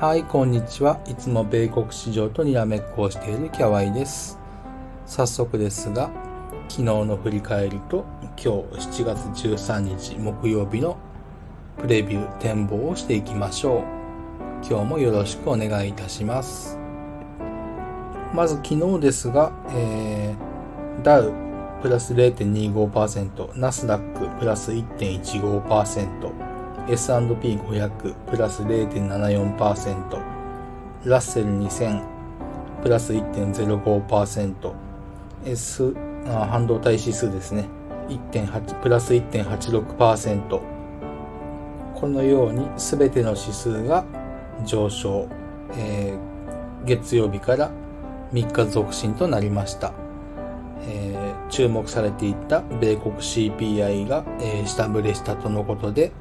はい、こんにちは。いつも米国市場とにらめっこをしているキャワイです。早速ですが、昨日の振り返りと今日7月13日木曜日のプレビュー展望をしていきましょう。今日もよろしくお願いいたします。まず昨日ですが、えー、ダウプラス0.25%、ナスダックプラス1.15%、S&P500 プラス0.74%ラッセル2000プラス1.05% S あ半導体指数ですね。1.8プラス1.86%このように全ての指数が上昇、えー、月曜日から3日続伸となりました、えー、注目されていた米国 CPI が、えー、下振れしたとのことで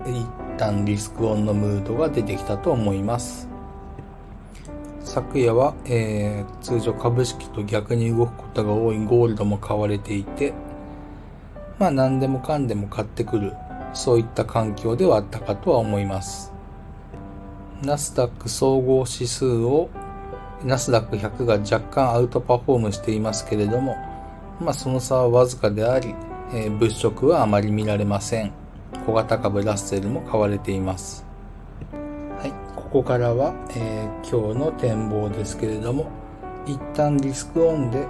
旦リスクオンのムードが出てきたと思います。昨夜は、えー、通常株式と逆に動くことが多いゴールドも買われていて、まあ何でもかんでも買ってくる、そういった環境ではあったかとは思います。ナスダック総合指数をナスダック100が若干アウトパフォームしていますけれども、まあその差はわずかであり、えー、物色はあまり見られません。小型株ラッセルも買われています。はい、ここからは、えー、今日の展望ですけれども、一旦リスクオンで、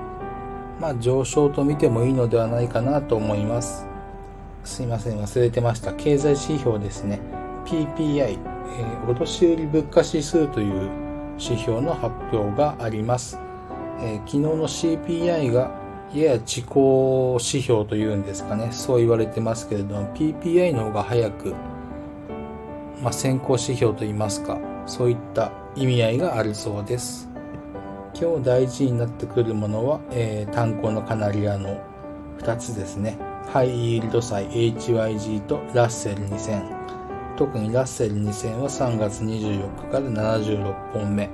まあ、上昇と見てもいいのではないかなと思います。すいません、忘れてました。経済指標ですね。PPI、えー、卸売物価指数という指標の発表があります。えー、昨日の CPI がやや地高指標というんですかね、そう言われてますけれども、PPI の方が早く、まあ、先行指標といいますか、そういった意味合いがあるそうです。今日大事になってくるものは、えー、炭鉱のカナリアの2つですね。ハイイールド債 HYG とラッセル2000。特にラッセル2000は3月24日から76本目。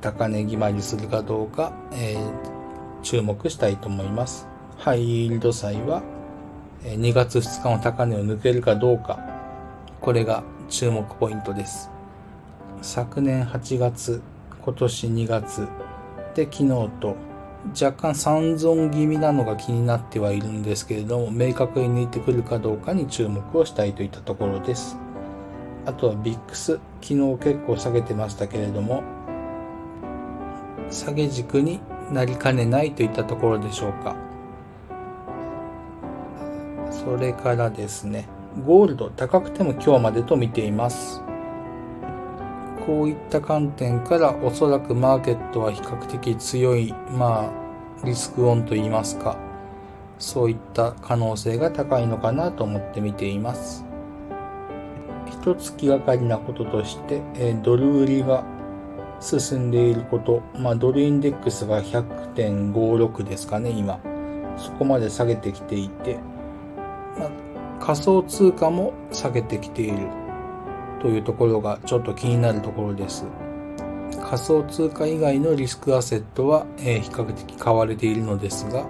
高値決まりするかどうか、えー注目したいと思います。ハイイールド債は2月2日の高値を抜けるかどうか、これが注目ポイントです。昨年8月、今年2月で昨日と若干三尊気味なのが気になってはいるんですけれども、明確に抜いてくるかどうかに注目をしたいといったところです。あとはビックス、昨日結構下げてましたけれども、下げ軸になりかねないといったところでしょうか。それからですね、ゴールド高くても今日までと見ています。こういった観点からおそらくマーケットは比較的強い、まあ、リスクオンと言いますか、そういった可能性が高いのかなと思って見ています。一つ気がかりなこととして、えドル売りが進んでいること、まあ、ドルインデックスが100.56ですかね、今。そこまで下げてきていて、まあ、仮想通貨も下げてきているというところがちょっと気になるところです。仮想通貨以外のリスクアセットは、えー、比較的買われているのですが、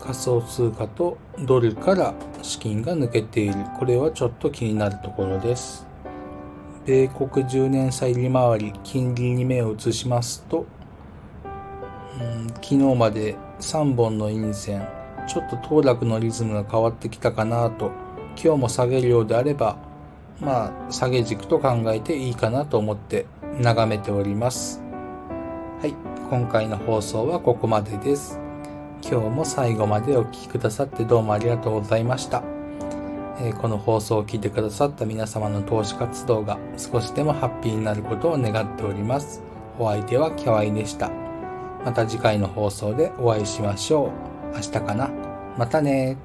仮想通貨とドルから資金が抜けている。これはちょっと気になるところです。米国10年債利回り金利に目を移しますと、うん、昨日まで3本の陰線ちょっと騰落のリズムが変わってきたかなと今日も下げるようであればまあ下げ軸と考えていいかなと思って眺めておりますはい今回の放送はここまでです今日も最後までお聴きくださってどうもありがとうございました。えこの放送を聞いてくださった皆様の投資活動が少しでもハッピーになることを願っております。お相手はキャワイでした。また次回の放送でお会いしましょう。明日かな。またね